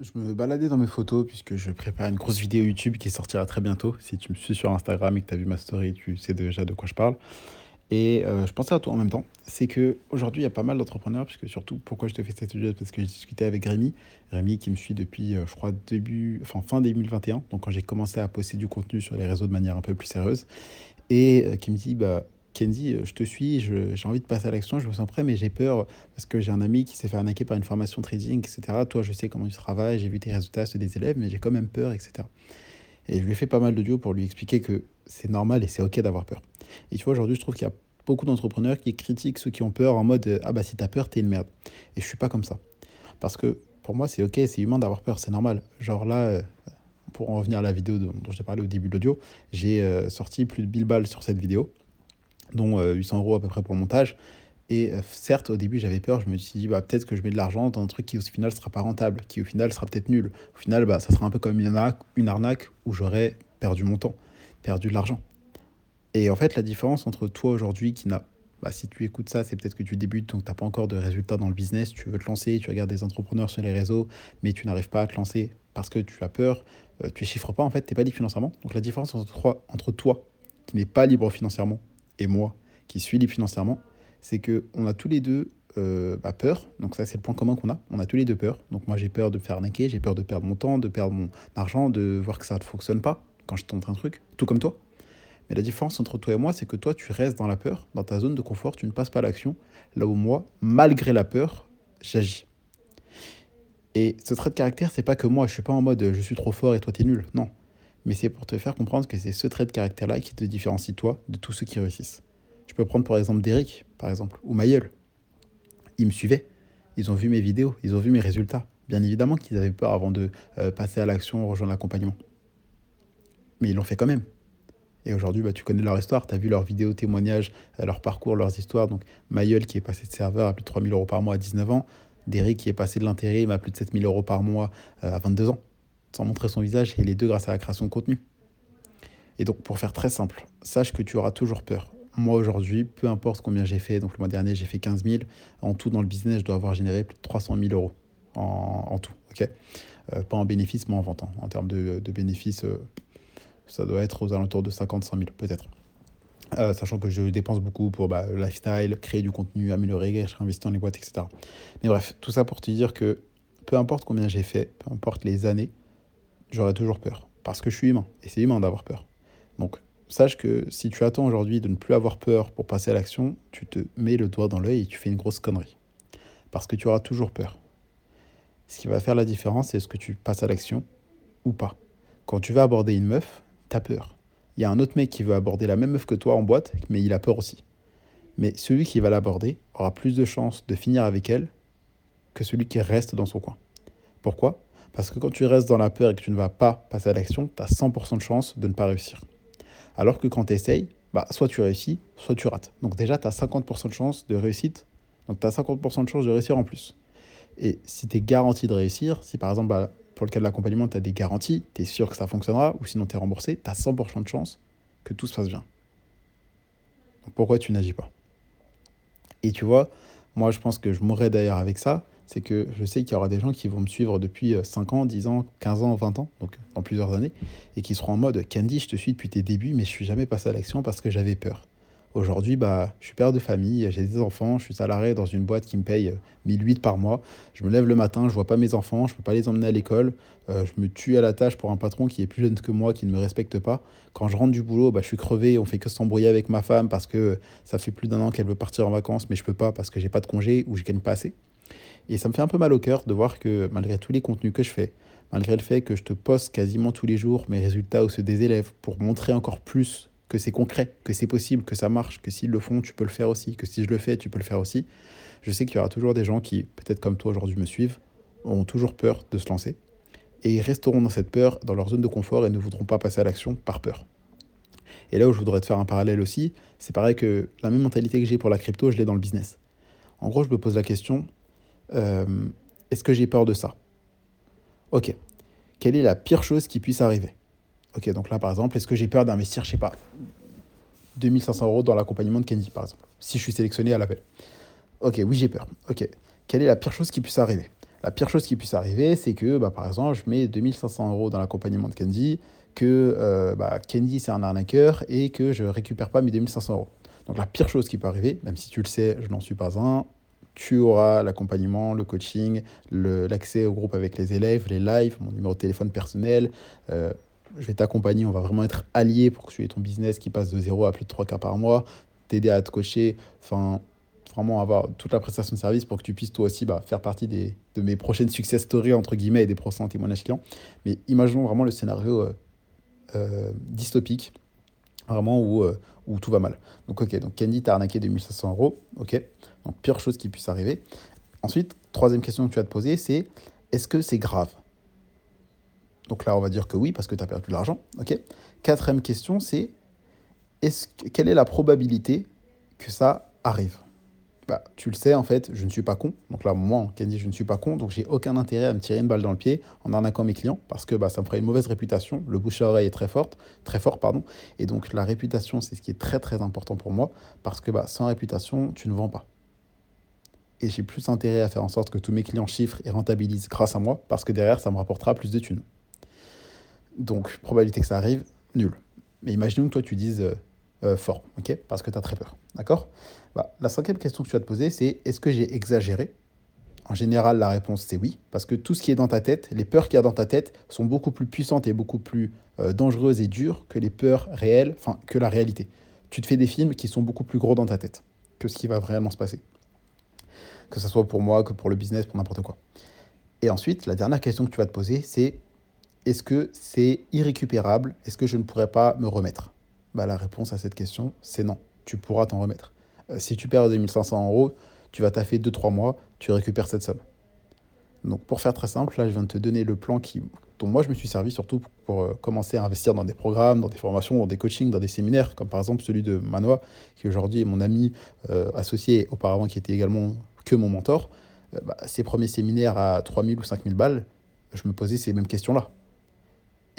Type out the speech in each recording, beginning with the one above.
Je me baladais dans mes photos puisque je prépare une grosse vidéo YouTube qui sortira très bientôt. Si tu me suis sur Instagram et que tu as vu ma story, tu sais déjà de quoi je parle. Et euh, je pensais à toi en même temps. C'est que aujourd'hui il y a pas mal d'entrepreneurs, puisque surtout, pourquoi je te fais cette vidéo Parce que j'ai discuté avec Rémi. Rémi qui me suit depuis, euh, je crois, début, enfin, fin 2021. Donc, quand j'ai commencé à poster du contenu sur les réseaux de manière un peu plus sérieuse. Et euh, qui me dit, bah, Kenzie, euh, je te suis, je- j'ai envie de passer à l'action, je me sens prêt, mais j'ai peur parce que j'ai un ami qui s'est fait arnaquer par une formation trading, etc. Toi, je sais comment tu travailles, j'ai vu tes résultats, ceux des élèves, mais j'ai quand même peur, etc. Et je lui ai fait pas mal d'audio pour lui expliquer que c'est normal et c'est OK d'avoir peur. Et tu vois, aujourd'hui, je trouve qu'il y a beaucoup d'entrepreneurs qui critiquent ceux qui ont peur en mode euh, Ah bah si t'as peur, t'es une merde. Et je suis pas comme ça. Parce que pour moi, c'est OK, c'est humain d'avoir peur, c'est normal. Genre là, euh, pour en revenir à la vidéo dont, dont j'ai parlé au début de l'audio, j'ai sorti plus de 1000 balles sur cette vidéo dont euh, 800 euros à peu près pour le montage. Et euh, certes, au début, j'avais peur. Je me suis dit, bah, peut-être que je mets de l'argent dans un truc qui, au final, sera pas rentable, qui, au final, sera peut-être nul. Au final, bah, ça sera un peu comme une arnaque, une arnaque où j'aurais perdu mon temps, perdu de l'argent. Et en fait, la différence entre toi aujourd'hui qui n'a bah, si tu écoutes ça, c'est peut-être que tu débutes, donc tu n'as pas encore de résultats dans le business, tu veux te lancer, tu regardes des entrepreneurs sur les réseaux, mais tu n'arrives pas à te lancer parce que tu as peur, euh, tu ne chiffres pas, en fait, tu n'es pas libre financièrement. Donc la différence entre toi, entre toi qui n'est pas libre financièrement et moi qui suis libre financièrement, c'est que on a tous les deux euh, bah, peur. Donc ça, c'est le point commun qu'on a. On a tous les deux peur. Donc moi, j'ai peur de faire arnaquer, j'ai peur de perdre mon temps, de perdre mon argent, de voir que ça ne fonctionne pas quand je tente un truc, tout comme toi. Mais la différence entre toi et moi, c'est que toi, tu restes dans la peur, dans ta zone de confort, tu ne passes pas à l'action, là où moi, malgré la peur, j'agis. Et ce trait de caractère, c'est pas que moi, je suis pas en mode je suis trop fort et toi t'es nul. Non. Mais c'est pour te faire comprendre que c'est ce trait de caractère-là qui te différencie toi de tous ceux qui réussissent. Je peux prendre par exemple Derek, par exemple, ou Mayeul. Ils me suivaient, ils ont vu mes vidéos, ils ont vu mes résultats. Bien évidemment qu'ils avaient peur avant de euh, passer à l'action, rejoindre l'accompagnement. Mais ils l'ont fait quand même. Et aujourd'hui, bah, tu connais leur histoire, tu as vu leurs vidéos témoignages, euh, leur parcours, leurs histoires. Donc, Mayeul qui est passé de serveur à plus de 3000 euros par mois à 19 ans, Derek qui est passé de l'intérim à plus de 7000 euros par mois euh, à 22 ans, sans montrer son visage, et les deux grâce à la création de contenu. Et donc, pour faire très simple, sache que tu auras toujours peur. Moi, aujourd'hui, peu importe combien j'ai fait, donc le mois dernier, j'ai fait 15 000. En tout, dans le business, je dois avoir généré plus de 300 000 euros en, en tout. ok? Euh, pas en bénéfice, mais en vente. hein. En termes de, de bénéfices, euh, ça doit être aux alentours de 55 000, peut-être. Euh, sachant que je dépense beaucoup pour bah, le lifestyle, créer du contenu, améliorer, je réinvestis dans les boîtes, etc. Mais bref, tout ça pour te dire que peu importe combien j'ai fait, peu importe les années, j'aurai toujours peur. Parce que je suis humain. Et c'est humain d'avoir peur. Donc, sache que si tu attends aujourd'hui de ne plus avoir peur pour passer à l'action, tu te mets le doigt dans l'œil et tu fais une grosse connerie. Parce que tu auras toujours peur. Ce qui va faire la différence, c'est ce que tu passes à l'action ou pas. Quand tu vas aborder une meuf, t'as peur. Il y a un autre mec qui veut aborder la même meuf que toi en boîte, mais il a peur aussi. Mais celui qui va l'aborder aura plus de chances de finir avec elle que celui qui reste dans son coin. Pourquoi? Parce que quand tu restes dans la peur et que tu ne vas pas passer à l'action, tu as 100% de chances de ne pas réussir. Alors que quand tu essayes, bah, soit tu réussis, soit tu rates. Donc déjà, tu as 50% de chance de réussite. Donc tu as 50% de chance de réussir en plus. Et si tu es garanti de réussir, si par exemple, bah, pour le cas de l'accompagnement, tu as des garanties, tu es sûr que ça fonctionnera, ou sinon tu es remboursé, tu as 100% de chance que tout se passe bien. Pourquoi tu n'agis pas? Et tu vois, moi je pense que je mourrais d'ailleurs avec ça, c'est que je sais qu'il y aura des gens qui vont me suivre depuis euh, 5 ans, 10 ans, 15 ans, 20 ans, donc dans plusieurs années, et qui seront en mode Candy, je te suis depuis tes débuts, mais je suis jamais passé à l'action parce que j'avais peur. Aujourd'hui, bah, je suis père de famille, j'ai des enfants, je suis salarié dans une boîte qui me paye euh, 1008 par mois. Je me lève le matin, je vois pas mes enfants, je peux pas les emmener à l'école. euh, je me tue à la tâche pour un patron qui est plus jeune que moi, qui ne me respecte pas. Quand je rentre du boulot, bah, je suis crevé, on fait que s'embrouiller avec ma femme parce que ça fait plus d'un an qu'elle veut partir en vacances, mais je peux pas parce que j'ai pas de congé ou je gagne pas assez. Et ça me fait un peu mal au cœur de voir que malgré tous les contenus que je fais, malgré le fait que je te poste quasiment tous les jours mes résultats ou ceux des élèves pour montrer encore plus que c'est concret, que c'est possible, que ça marche, que s'ils le font, tu peux le faire aussi, que si je le fais, tu peux le faire aussi, je sais qu'il y aura toujours des gens qui, peut-être comme toi aujourd'hui, me suivent, ont toujours peur de se lancer. Et ils resteront dans cette peur, dans leur zone de confort et ne voudront pas passer à l'action par peur. Et là où je voudrais te faire un parallèle aussi, c'est pareil que la même mentalité que j'ai pour la crypto, je l'ai dans le business. En gros, je me pose la question, euh, est-ce que j'ai peur de ça? Ok. Quelle est la pire chose qui puisse arriver? Ok, donc là, par exemple, est-ce que j'ai peur d'investir, je sais pas, 2500 euros dans l'accompagnement de Kenji, par exemple, si je suis sélectionné à l'appel? Ok, oui, j'ai peur. Ok. Quelle est la pire chose qui puisse arriver? La pire chose qui puisse arriver, c'est que, bah, par exemple, je mets 2500 euros dans l'accompagnement de Candy, que euh, bah, Candy c'est un arnaqueur et que je récupère pas mes 2500 euros. Donc la pire chose qui peut arriver, même si tu le sais, je n'en suis pas un, tu auras l'accompagnement, le coaching, l'accès au groupe avec les élèves, les lives, mon numéro de téléphone personnel. Euh, je vais t'accompagner, on va vraiment être alliés pour que tu aies ton business qui passe de 0 à plus de 3 cas par mois, t'aider à te coacher, enfin vraiment avoir toute la prestation de service pour que tu puisses toi aussi bah, faire partie des, de mes prochaines success stories entre guillemets et des prochains témoignages clients. Mais imaginons vraiment le scénario euh, euh, dystopique, vraiment où, où tout va mal. Donc ok, donc Candy t'a arnaqué 2500 euros, ok, donc pire chose qui puisse arriver. Ensuite, troisième question que tu vas te poser, c'est est-ce que c'est grave? Donc là, on va dire que oui, parce que tu as perdu de l'argent, ok. Quatrième question, c'est est quelle est la probabilité que ça arrive? Bah, tu le sais, en fait, je ne suis pas con. Donc là, moi, Candy, je ne suis pas con. Donc j'ai aucun intérêt à me tirer une balle dans le pied en arnaquant mes clients parce que bah, ça me ferait une mauvaise réputation. Le bouche à oreille est très forte, très fort, pardon. Et donc la réputation, c'est ce qui est très très important pour moi parce que bah, sans réputation, tu ne vends pas. Et j'ai plus intérêt à faire en sorte que tous mes clients chiffrent et rentabilisent grâce à moi parce que derrière, ça me rapportera plus de thunes. Donc, probabilité que ça arrive, nul. Mais imaginons que toi, tu dises euh, euh, fort, ok? Parce que tu as très peur, d'accord? Bah, La cinquième question que tu vas te poser, c'est est-ce que j'ai exagéré? En général, la réponse, c'est oui, parce que tout ce qui est dans ta tête, les peurs qu'il y a dans ta tête sont beaucoup plus puissantes et beaucoup plus euh, dangereuses et dures que les peurs réelles, enfin, que la réalité. Tu te fais des films qui sont beaucoup plus gros dans ta tête que ce qui va vraiment se passer. Que ce soit pour moi, que pour le business, pour n'importe quoi. Et ensuite, la dernière question que tu vas te poser, c'est est-ce que c'est irrécupérable? Est-ce que je ne pourrais pas me remettre? Bah, La réponse à cette question, c'est non. Tu pourras t'en remettre. Euh, si tu perds 2500 euros, tu vas taffer 2-3 mois, tu récupères cette somme. Donc pour faire très simple, là je viens de te donner le plan qui, dont moi je me suis servi surtout pour, euh, commencer à investir dans des programmes, dans des formations, dans des coachings, dans des séminaires, comme par exemple celui de Manoa, qui aujourd'hui est mon ami euh, associé auparavant qui était également que mon mentor. Bah, ses premiers séminaires à 3000 ou 5000 balles, je me posais ces mêmes questions-là.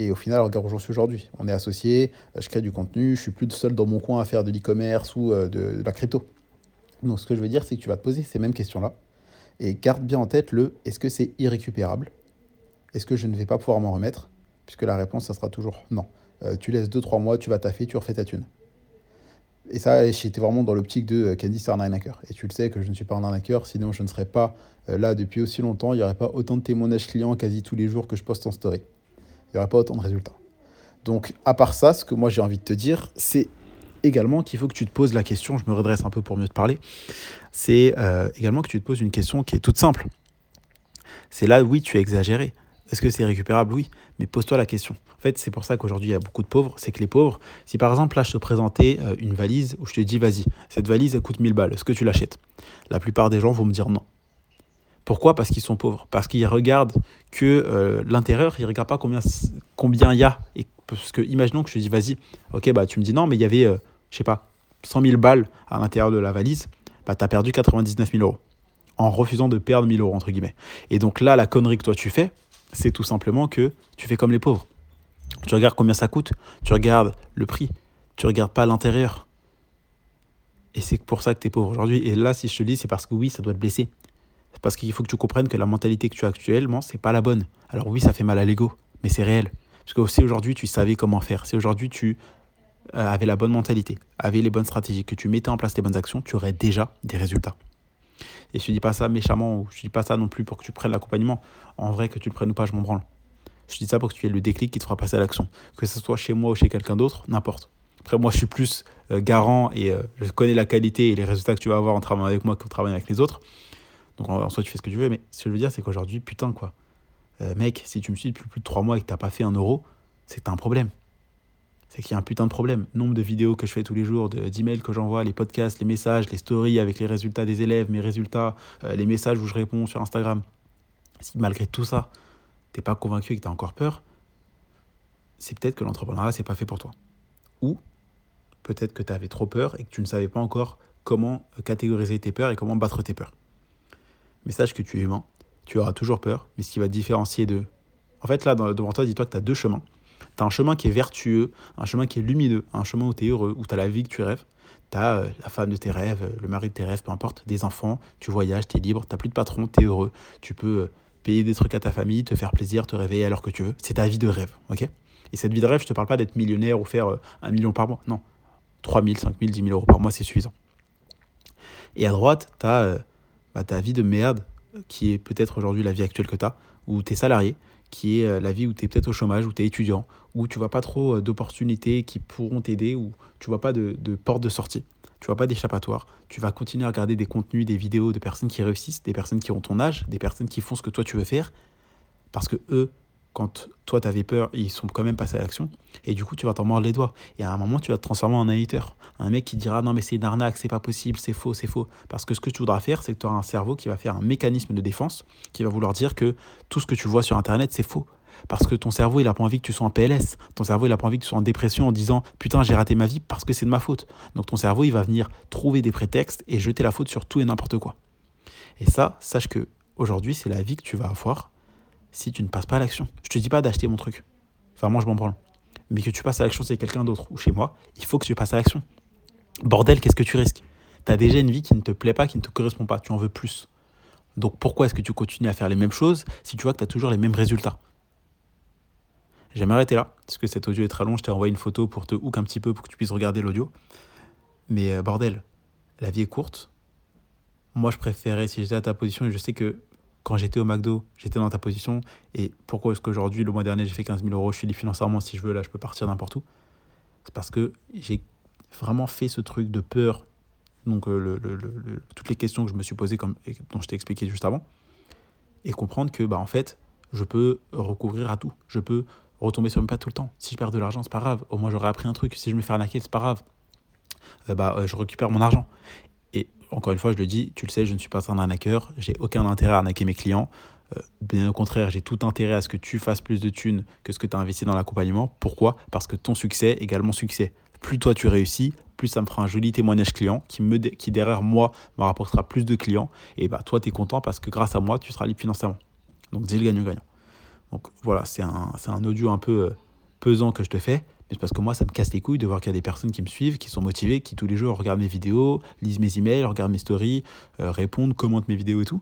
Et au final, regarde où j'en suis aujourd'hui. On est associés, je crée du contenu, je suis plus seul dans mon coin à faire de l'e-commerce ou euh, de, la crypto. Donc ce que je veux dire, c'est que tu vas te poser ces mêmes questions-là. Et garde bien en tête le est-ce que c'est irrécupérable? Est-ce que je ne vais pas pouvoir m'en remettre? Puisque la réponse, ça sera toujours non. Euh, tu laisses 2-3 mois, tu vas taffer, tu refais ta thune. Et ça, j'étais vraiment dans l'optique de euh, Candy, c'est un. Et tu le sais que je ne suis pas un arnaqueur, sinon je ne serais pas là depuis aussi longtemps. Il n'y aurait pas autant de témoignages clients quasi tous les jours que je poste en story il n'y aura pas autant de résultats. Donc, à part ça, ce que moi j'ai envie de te dire, c'est également qu'il faut que tu te poses la question, je me redresse un peu pour mieux te parler, c'est euh, également que tu te poses une question qui est toute simple. C'est là, oui, tu as exagéré. Est-ce que c'est récupérable? Oui, mais pose-toi la question. En fait, c'est pour ça qu'aujourd'hui, il y a beaucoup de pauvres. C'est que les pauvres, si par exemple, là, je te présentais euh, une valise où je te dis, vas-y, cette valise, elle coûte 1000 balles, est-ce que tu l'achètes? La plupart des gens vont me dire non. Pourquoi? Parce qu'ils sont pauvres. Parce qu'ils regardent que euh, l'intérieur, ils ne regardent pas combien il y a. Et parce que imaginons que je dis, vas-y, ok, bah tu me dis non, mais il y avait, je euh, je sais pas, 100 000 balles à l'intérieur de la valise, bah tu as perdu 99 000 euros. En refusant de perdre 1000 euros, entre guillemets. Et donc là, la connerie que toi tu fais, c'est tout simplement que tu fais comme les pauvres. Tu regardes combien ça coûte, tu regardes le prix, tu regardes pas l'intérieur. Et c'est pour ça que tu es pauvre aujourd'hui. Et là, si je te dis, c'est parce que oui, ça doit te blesser. Parce qu'il faut que tu comprennes que la mentalité que tu as actuellement, c'est pas la bonne. Alors oui, ça fait mal à l'ego, mais c'est réel. Parce que si aujourd'hui tu savais comment faire, si aujourd'hui tu euh, avais la bonne mentalité, avais les bonnes stratégies, que tu mettais en place les bonnes actions, tu aurais déjà des résultats. Et je ne dis pas ça méchamment, ou je ne dis pas ça non plus pour que tu prennes l'accompagnement. En vrai, que tu le prennes ou pas, je m'en branle. Je dis ça pour que tu aies le déclic qui te fera passer à l'action. Que ce soit chez moi ou chez quelqu'un d'autre, n'importe. Après, moi, je suis plus euh, garant et euh, je connais la qualité et les résultats que tu vas avoir en travaillant avec moi qu'en travaillant avec les autres. Donc en, soi, tu fais ce que tu veux. Mais ce que je veux dire, c'est qu'aujourd'hui, putain, quoi. Euh, mec, si tu me suis depuis plus de 3 mois et que tu n'as pas fait un euro, c'est un problème. C'est qu'il y a un putain de problème. Nombre de vidéos que je fais tous les jours, d'emails que j'envoie, les podcasts, les messages, les stories avec les résultats des élèves, mes résultats, euh, les messages où je réponds sur Instagram. Si malgré tout ça, t'es pas convaincu et que tu as encore peur, c'est peut-être que l'entrepreneuriat, c'est pas fait pour toi. Ou peut-être que tu avais trop peur et que tu ne savais pas encore comment catégoriser tes peurs et comment battre tes peurs. Mais sache que tu es humain, tu auras toujours peur, mais ce qui va te différencier de... En fait, là, devant toi, dis-toi que tu as deux chemins. Tu as un chemin qui est vertueux, un chemin qui est lumineux, un chemin où tu es heureux, où tu as la vie que tu rêves. Tu as euh, la femme de tes rêves, le mari de tes rêves, peu importe, des enfants, tu voyages, tu es libre, tu plus de patron, tu es heureux, tu peux payer des trucs à ta famille, te faire plaisir, te réveiller à l'heure que tu veux. C'est ta vie de rêve, ok? Et cette vie de rêve, je te parle pas d'être millionnaire ou faire euh, un million par mois. Non. 3 000, 5 000, 10 000 euros par mois, c'est suffisant. Et à droite, tu as euh, bah, ta vie de merde, qui est peut-être aujourd'hui la vie actuelle que tu as, où tu es salarié, qui est euh, la vie où tu es peut-être au chômage, où tu es étudiant, où tu vois pas trop d'opportunités qui pourront t'aider, où tu vois pas de, de porte de sortie tu vois pas d'échappatoire. Tu vas continuer à regarder des contenus, des vidéos de personnes qui réussissent, des personnes qui ont ton âge, des personnes qui font ce que toi tu veux faire. Parce que eux, quand toi tu avais peur, ils sont quand même passés à l'action. Et du coup, tu vas t'en mordre les doigts. Et à un moment, tu vas te transformer en hater. Un mec qui dira non, mais c'est une arnaque, c'est pas possible, c'est faux, c'est faux. Parce que ce que tu voudras faire, c'est que tu auras un cerveau qui va faire un mécanisme de défense qui va vouloir dire que tout ce que tu vois sur Internet, c'est faux. Parce que ton cerveau, il a pas envie que tu sois en PLS. Ton cerveau, il a pas envie que tu sois en dépression en disant putain, j'ai raté ma vie parce que c'est de ma faute. Donc ton cerveau, il va venir trouver des prétextes et jeter la faute sur tout et n'importe quoi. Et ça, sache que aujourd'hui, c'est la vie que tu vas avoir si tu ne passes pas à l'action. Je te dis pas d'acheter mon truc. Enfin, moi, je m'en branle. Mais que tu passes à l'action, c'est quelqu'un d'autre ou chez moi, il faut que tu passes à l'action. Bordel, qu'est-ce que tu risques? Tu as déjà une vie qui ne te plaît pas, qui ne te correspond pas. Tu en veux plus. Donc pourquoi est-ce que tu continues à faire les mêmes choses si tu vois que tu as toujours les mêmes résultats? J'aime m'arrêter là, parce que cet audio est très long. Je t'ai envoyé une photo pour te hook un petit peu pour que tu puisses regarder l'audio. Mais euh, bordel, la vie est courte. Moi, je préférais, si j'étais à ta position, et je sais que quand j'étais au McDo, j'étais dans ta position. Et pourquoi est-ce qu'aujourd'hui, le mois dernier, j'ai fait 15 000 euros, je suis libre financièrement, si je veux, là, je peux partir n'importe où? C'est parce que j'ai vraiment fait ce truc de peur. Donc, euh, toutes les questions que je me suis posées, comme, dont je t'ai expliqué juste avant. Et comprendre que, bah, en fait, je peux recouvrir à tout. Je peux retomber sur mes pas tout le temps. Si je perds de l'argent, c'est pas grave. Au moins, j'aurais appris un truc. Si je me fais arnaquer, c'est pas grave. Euh, bah, euh, je récupère mon argent. Encore une fois, je le dis, tu le sais, je ne suis pas un arnaqueur. J'ai aucun intérêt à arnaquer mes clients. Euh, bien au contraire, j'ai tout intérêt à ce que tu fasses plus de thunes que ce que tu as investi dans l'accompagnement. Pourquoi? Parce que ton succès égale mon succès. Plus toi tu réussis, plus ça me fera un joli témoignage client qui derrière moi me rapportera plus de clients. Et bah toi, tu es content parce que grâce à moi, tu seras libre financièrement. Donc, deal gagnant-gagnant. Donc voilà, c'est un, un, audio un peu euh, pesant que je te fais, mais c'est parce que moi, ça me casse les couilles de voir qu'il y a des personnes qui me suivent, qui sont motivées, qui tous les jours regardent mes vidéos, lisent mes emails, regardent mes stories, euh, répondent, commentent mes vidéos et tout,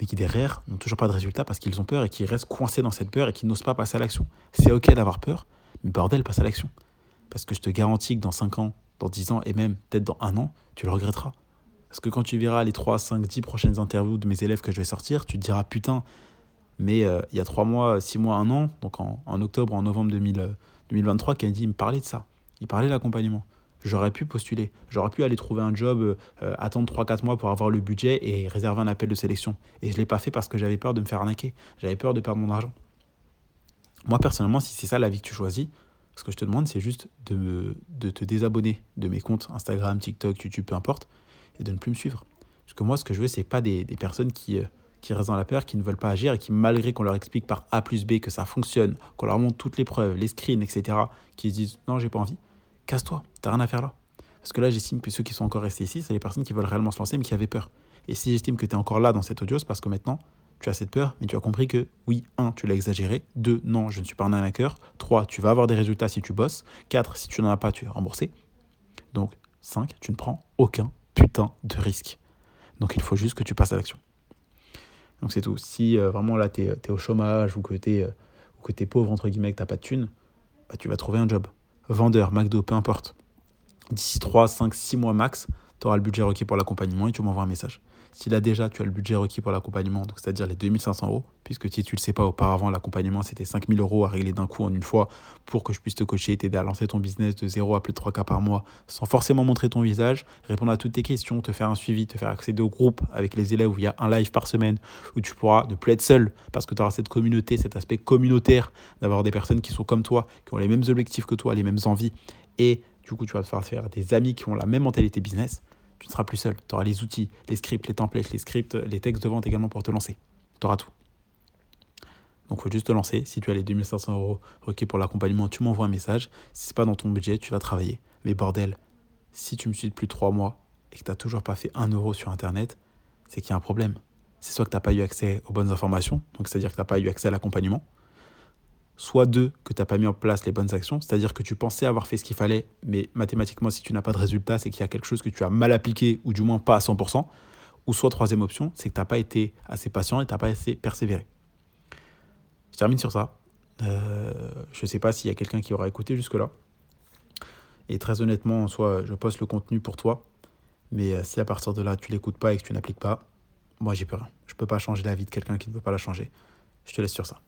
mais qui derrière n'ont toujours pas de résultat parce qu'ils ont peur et qui restent coincés dans cette peur et qui n'osent pas passer à l'action. C'est ok d'avoir peur, mais bordel, passe à l'action. Parce que je te garantis que dans 5 ans, dans 10 ans et même peut-être dans un an, tu le regretteras. Parce que quand tu verras les 3, 5, 10 prochaines interviews de mes élèves que je vais sortir, tu te diras putain, mais euh, il y a trois mois, six mois, un an, donc en, octobre, en novembre 2023, Kennedy me parlait de ça. Il parlait de l'accompagnement. J'aurais pu postuler. J'aurais pu aller trouver un job, euh, attendre 3-4 mois pour avoir le budget et réserver un appel de sélection. Et je ne l'ai pas fait parce que j'avais peur de me faire arnaquer. J'avais peur de perdre mon argent. Moi, personnellement, si c'est ça la vie que tu choisis, ce que je te demande, c'est juste de, de te désabonner de mes comptes Instagram, TikTok, YouTube, peu importe, et de ne plus me suivre. Parce que moi, ce que je veux, c'est pas des, des personnes qui, euh, qui restent dans la peur, qui ne veulent pas agir et qui, malgré qu'on leur explique par A plus B que ça fonctionne, qu'on leur montre toutes les preuves, les screens, etc., qui se disent non, j'ai pas envie, casse-toi, t'as rien à faire là. Parce que là, j'estime que ceux qui sont encore restés ici, c'est les personnes qui veulent réellement se lancer mais qui avaient peur. Et si j'estime que tu es encore là dans cette audio, c'est parce que maintenant, tu as cette peur, mais tu as compris que oui, 1, tu l'as exagéré, 2, non, je ne suis pas un arnaqueur, 3, tu vas avoir des résultats si tu bosses, 4, si tu n'en as pas, tu es remboursé. Donc 5, tu ne prends aucun putain de risque. Donc il faut juste que tu passes à l'action. Donc c'est tout. Si euh, vraiment là, tu es, au chômage ou que tu es, es, pauvre, entre guillemets, que tu pas de thunes, bah, tu vas trouver un job. Vendeur, McDo, peu importe. D'ici 3, 5, 6 mois max, tu auras le budget requis pour l'accompagnement et tu m'envoies un message. Si là déjà tu as le budget requis pour l'accompagnement, c'est-à-dire les 2500 euros, puisque si tu ne le sais pas auparavant, l'accompagnement c'était 5000 euros à régler d'un coup en une fois pour que je puisse te coacher et t'aider à lancer ton business de 0 à plus de 3K par mois sans forcément montrer ton visage, répondre à toutes tes questions, te faire un suivi, te faire accéder au groupe avec les élèves où il y a un live par semaine, où tu pourras ne plus être seul parce que tu auras cette communauté, cet aspect communautaire, d'avoir des personnes qui sont comme toi, qui ont les mêmes objectifs que toi, les mêmes envies et du coup tu vas te faire des amis qui ont la même mentalité business tu ne seras plus seul. Tu auras les outils, les scripts, les templates, les scripts, les textes de vente également pour te lancer. Tu auras tout. Donc, faut juste te lancer. Si tu as les 2500 euros requis pour l'accompagnement, tu m'envoies un message. Si ce n'est pas dans ton budget, tu vas travailler. Mais bordel, si tu me suis depuis trois mois et que tu n'as toujours pas fait un euro sur Internet, c'est qu'il y a un problème. C'est soit que tu n'as pas eu accès aux bonnes informations, donc c'est-à-dire que tu n'as pas eu accès à l'accompagnement, soit deux, que tu n'as pas mis en place les bonnes actions, c'est-à-dire que tu pensais avoir fait ce qu'il fallait, mais mathématiquement, si tu n'as pas de résultat, c'est qu'il y a quelque chose que tu as mal appliqué, ou du moins pas à 100%, ou soit troisième option, c'est que tu n'as pas été assez patient et tu n'as pas assez persévéré. Je termine sur ça. Euh, je ne sais pas s'il y a quelqu'un qui aura écouté jusque-là. Et très honnêtement, en soi, je poste le contenu pour toi, mais euh, si à partir de là, tu l'écoutes pas et que tu n'appliques pas, moi, j'y peux rien. Je ne peux pas changer la vie de quelqu'un qui ne veut pas la changer. Je te laisse sur ça.